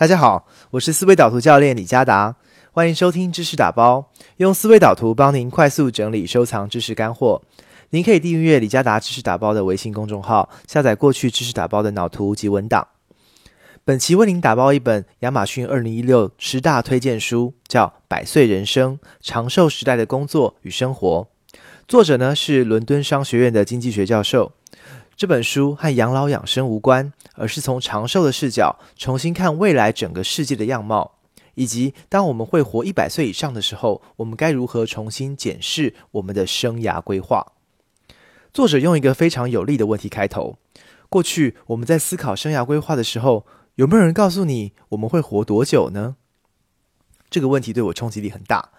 大家好，我是思维导图教练李嘉达，欢迎收听知识打包，用思维导图帮您快速整理收藏知识干货。您可以订阅李嘉达知识打包的微信公众号，下载过去知识打包的脑图及文档。本期为您打包一本亚马逊二零一六十大推荐书，叫《百岁人生：长寿时代的工作与生活》，作者呢是伦敦商学院的经济学教授。这本书和养老养生无关，而是从长寿的视角重新看未来整个世界的样貌，以及当我们会活一百岁以上的时候，我们该如何重新检视我们的生涯规划。作者用一个非常有力的问题开头：过去我们在思考生涯规划的时候，有没有人告诉你我们会活多久呢？这个问题对我冲击力很大。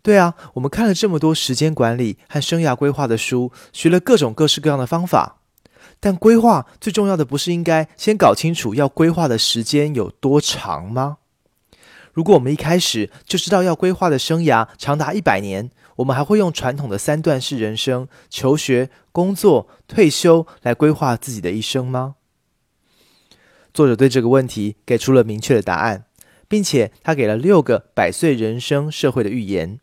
对啊，我们看了这么多时间管理和生涯规划的书，学了各种各式各样的方法。但规划最重要的不是应该先搞清楚要规划的时间有多长吗？如果我们一开始就知道要规划的生涯长达一百年，我们还会用传统的三段式人生——求学、工作、退休来规划自己的一生吗？作者对这个问题给出了明确的答案，并且他给了六个百岁人生社会的预言。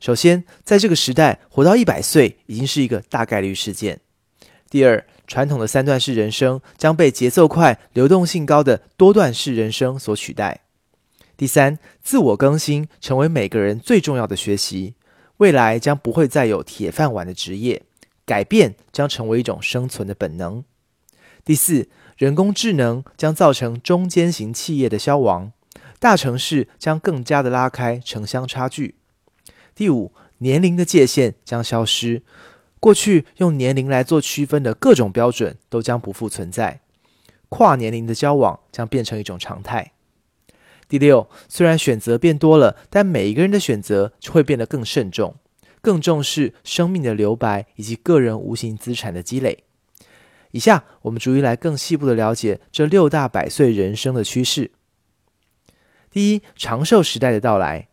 首先，在这个时代活到一百岁已经是一个大概率事件。第二，传统的三段式人生将被节奏快、流动性高的多段式人生所取代。第三，自我更新成为每个人最重要的学习。未来将不会再有铁饭碗的职业，改变将成为一种生存的本能。第四，人工智能将造成中间型企业的消亡，大城市将更加的拉开城乡差距。第五，年龄的界限将消失。过去用年龄来做区分的各种标准都将不复存在，跨年龄的交往将变成一种常态。第六，虽然选择变多了，但每一个人的选择就会变得更慎重，更重视生命的留白以及个人无形资产的积累。以下我们逐一来更细部的了解这六大百岁人生的趋势。第一，长寿时代的到来。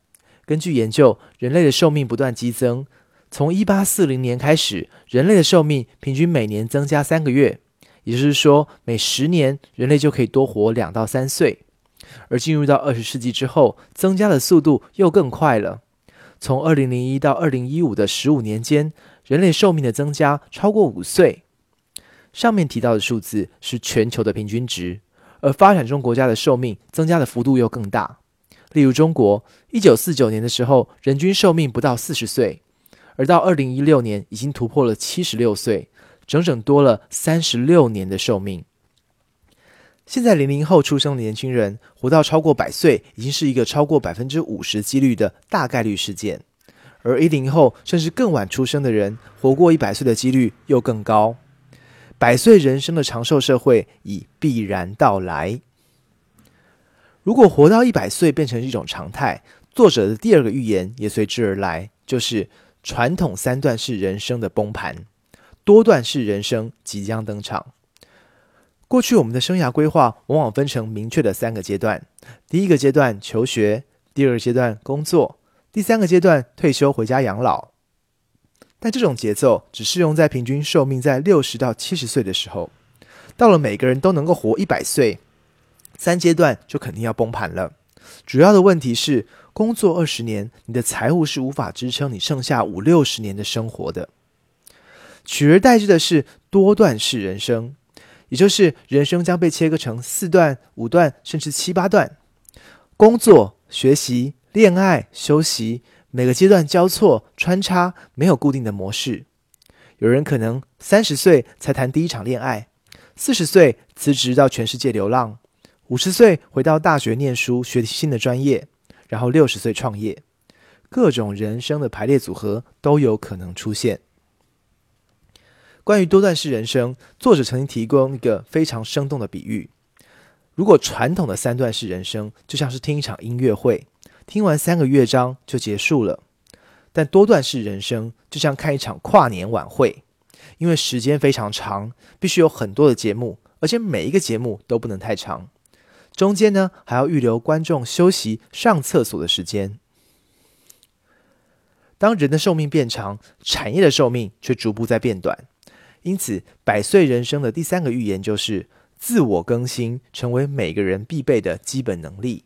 根据研究，人类的寿命不断激增。从一八四零年开始，人类的寿命平均每年增加三个月，也就是说，每十年人类就可以多活两到三岁。而进入到二十世纪之后，增加的速度又更快了。从二零零一到二零一五的十五年间，人类寿命的增加超过五岁。上面提到的数字是全球的平均值，而发展中国家的寿命增加的幅度又更大。例如，中国一九四九年的时候，人均寿命不到四十岁。而到二零一六年，已经突破了七十六岁，整整多了三十六年的寿命。现在零零后出生的年轻人活到超过百岁，已经是一个超过百分之五十几率的大概率事件。而一零后甚至更晚出生的人，活过一百岁的几率又更高。百岁人生的长寿社会已必然到来。如果活到一百岁变成一种常态，作者的第二个预言也随之而来，就是。传统三段式人生的崩盘，多段式人生即将登场。过去我们的生涯规划往往分成明确的三个阶段：第一个阶段求学，第二个阶段工作，第三个阶段退休回家养老。但这种节奏只适用在平均寿命在六十到七十岁的时候。到了每个人都能够活一百岁，三阶段就肯定要崩盘了。主要的问题是。工作二十年，你的财务是无法支撑你剩下五六十年的生活的。取而代之的是多段式人生，也就是人生将被切割成四段、五段，甚至七八段。工作、学习、恋爱、休息，每个阶段交错穿插，没有固定的模式。有人可能三十岁才谈第一场恋爱，四十岁辞职到全世界流浪，五十岁回到大学念书学习新的专业。然后六十岁创业，各种人生的排列组合都有可能出现。关于多段式人生，作者曾经提供一个非常生动的比喻：如果传统的三段式人生就像是听一场音乐会，听完三个乐章就结束了；但多段式人生就像看一场跨年晚会，因为时间非常长，必须有很多的节目，而且每一个节目都不能太长。中间呢，还要预留观众休息、上厕所的时间。当人的寿命变长，产业的寿命却逐步在变短。因此，百岁人生的第三个预言就是：自我更新成为每个人必备的基本能力。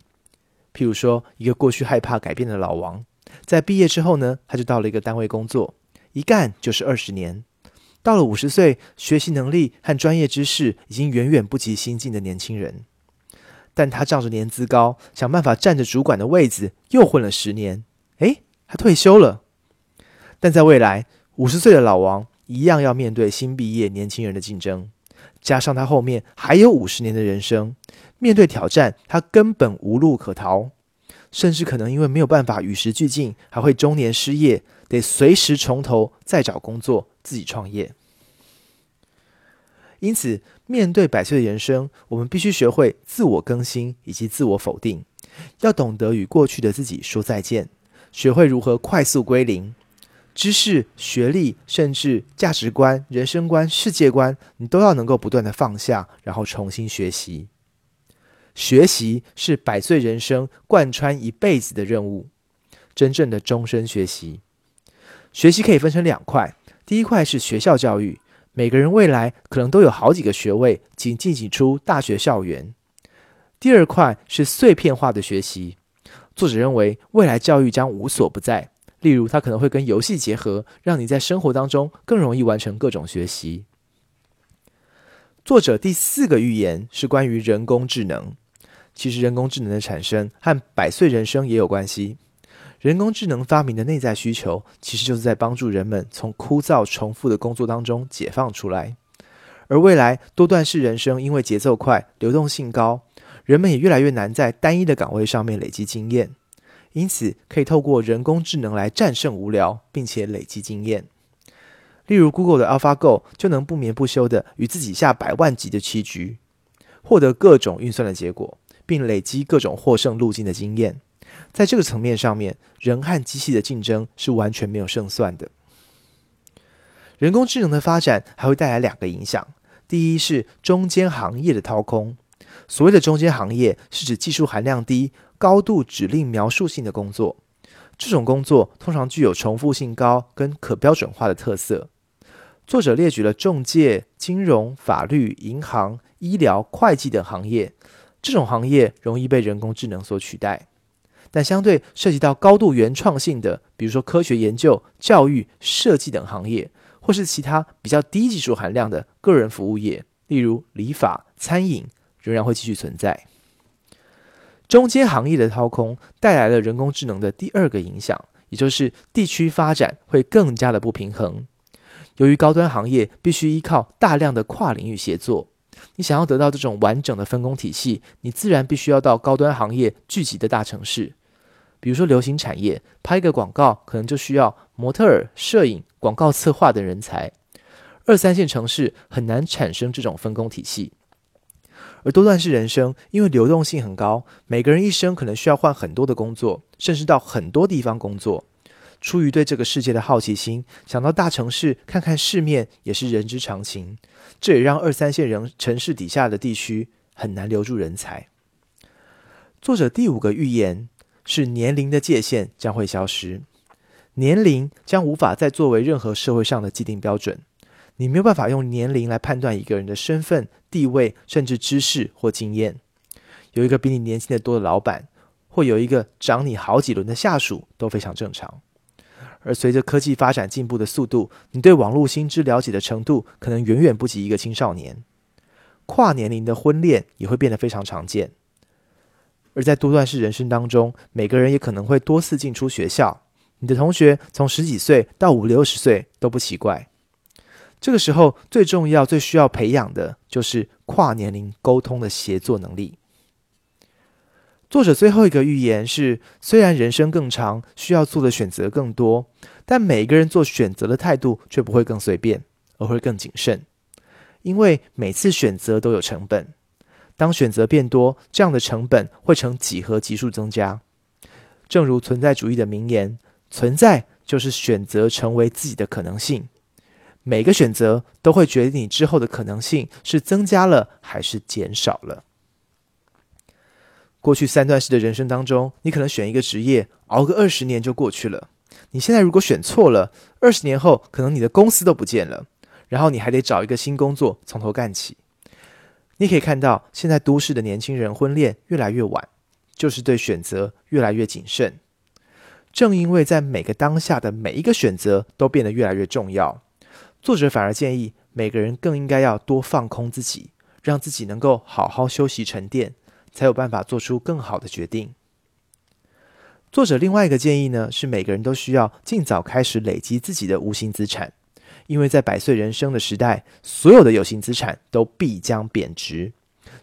譬如说，一个过去害怕改变的老王，在毕业之后呢，他就到了一个单位工作，一干就是二十年。到了五十岁，学习能力和专业知识已经远远不及新进的年轻人，但他仗着年资高，想办法占着主管的位子，又混了十年。诶，他退休了。但在未来，五十岁的老王一样要面对新毕业年轻人的竞争，加上他后面还有五十年的人生，面对挑战，他根本无路可逃，甚至可能因为没有办法与时俱进，还会中年失业，得随时从头再找工作。自己创业，因此面对百岁的人生，我们必须学会自我更新以及自我否定，要懂得与过去的自己说再见，学会如何快速归零。知识、学历，甚至价值观、人生观、世界观，你都要能够不断的放下，然后重新学习。学习是百岁人生贯穿一辈子的任务，真正的终身学习。学习可以分成两块。第一块是学校教育，每个人未来可能都有好几个学位，仅进行出大学校园。第二块是碎片化的学习，作者认为未来教育将无所不在，例如他可能会跟游戏结合，让你在生活当中更容易完成各种学习。作者第四个预言是关于人工智能，其实人工智能的产生和百岁人生也有关系。人工智能发明的内在需求，其实就是在帮助人们从枯燥重复的工作当中解放出来。而未来多段式人生，因为节奏快、流动性高，人们也越来越难在单一的岗位上面累积经验。因此，可以透过人工智能来战胜无聊，并且累积经验。例如，Google 的 AlphaGo 就能不眠不休的与自己下百万级的棋局，获得各种运算的结果，并累积各种获胜路径的经验。在这个层面上面，人和机器的竞争是完全没有胜算的。人工智能的发展还会带来两个影响：第一是中间行业的掏空。所谓的中间行业，是指技术含量低、高度指令描述性的工作。这种工作通常具有重复性高跟可标准化的特色。作者列举了中介、金融、法律、银行、医疗、会计等行业，这种行业容易被人工智能所取代。但相对涉及到高度原创性的，比如说科学研究、教育、设计等行业，或是其他比较低技术含量的个人服务业，例如理发、餐饮，仍然会继续存在。中间行业的掏空带来了人工智能的第二个影响，也就是地区发展会更加的不平衡。由于高端行业必须依靠大量的跨领域协作。你想要得到这种完整的分工体系，你自然必须要到高端行业聚集的大城市。比如说，流行产业拍一个广告，可能就需要模特儿、摄影、广告策划等人才。二三线城市很难产生这种分工体系。而多段式人生，因为流动性很高，每个人一生可能需要换很多的工作，甚至到很多地方工作。出于对这个世界的好奇心，想到大城市看看世面也是人之常情。这也让二三线人城市底下的地区很难留住人才。作者第五个预言是年龄的界限将会消失，年龄将无法再作为任何社会上的既定标准。你没有办法用年龄来判断一个人的身份、地位，甚至知识或经验。有一个比你年轻的多的老板，或有一个长你好几轮的下属，都非常正常。而随着科技发展进步的速度，你对网络新知了解的程度可能远远不及一个青少年。跨年龄的婚恋也会变得非常常见。而在多段式人生当中，每个人也可能会多次进出学校。你的同学从十几岁到五六十岁都不奇怪。这个时候最重要、最需要培养的就是跨年龄沟通的协作能力。作者最后一个预言是：虽然人生更长，需要做的选择更多，但每个人做选择的态度却不会更随便，而会更谨慎，因为每次选择都有成本。当选择变多，这样的成本会呈几何级数增加。正如存在主义的名言：“存在就是选择成为自己的可能性。”每个选择都会决定你之后的可能性是增加了还是减少了。过去三段式的人生当中，你可能选一个职业，熬个二十年就过去了。你现在如果选错了，二十年后可能你的公司都不见了，然后你还得找一个新工作，从头干起。你可以看到，现在都市的年轻人婚恋越来越晚，就是对选择越来越谨慎。正因为在每个当下的每一个选择都变得越来越重要，作者反而建议每个人更应该要多放空自己，让自己能够好好休息沉淀，才有办法做出更好的决定。作者另外一个建议呢，是每个人都需要尽早开始累积自己的无形资产，因为在百岁人生的时代，所有的有形资产都必将贬值。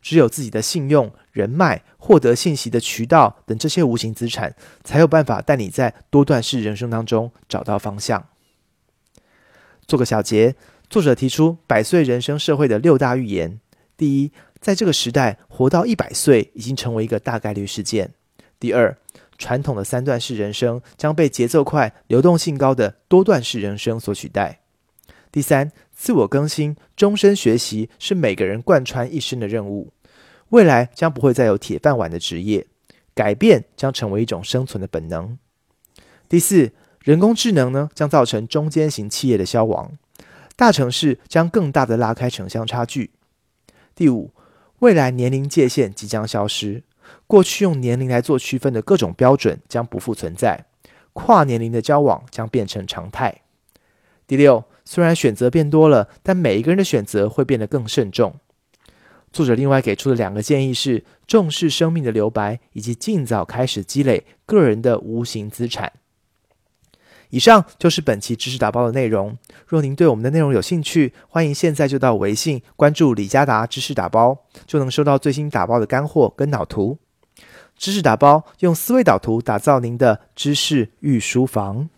只有自己的信用、人脉、获得信息的渠道等这些无形资产，才有办法带你在多段式人生当中找到方向。做个小结，作者提出百岁人生社会的六大预言：第一，在这个时代活到一百岁已经成为一个大概率事件；第二，传统的三段式人生将被节奏快、流动性高的多段式人生所取代；第三。自我更新、终身学习是每个人贯穿一生的任务。未来将不会再有铁饭碗的职业，改变将成为一种生存的本能。第四，人工智能呢将造成中间型企业的消亡，大城市将更大的拉开城乡差距。第五，未来年龄界限即将消失，过去用年龄来做区分的各种标准将不复存在，跨年龄的交往将变成常态。第六。虽然选择变多了，但每一个人的选择会变得更慎重。作者另外给出的两个建议是：重视生命的留白，以及尽早开始积累个人的无形资产。以上就是本期知识打包的内容。若您对我们的内容有兴趣，欢迎现在就到微信关注李佳达知识打包，就能收到最新打包的干货跟脑图。知识打包用思维导图打造您的知识御书房。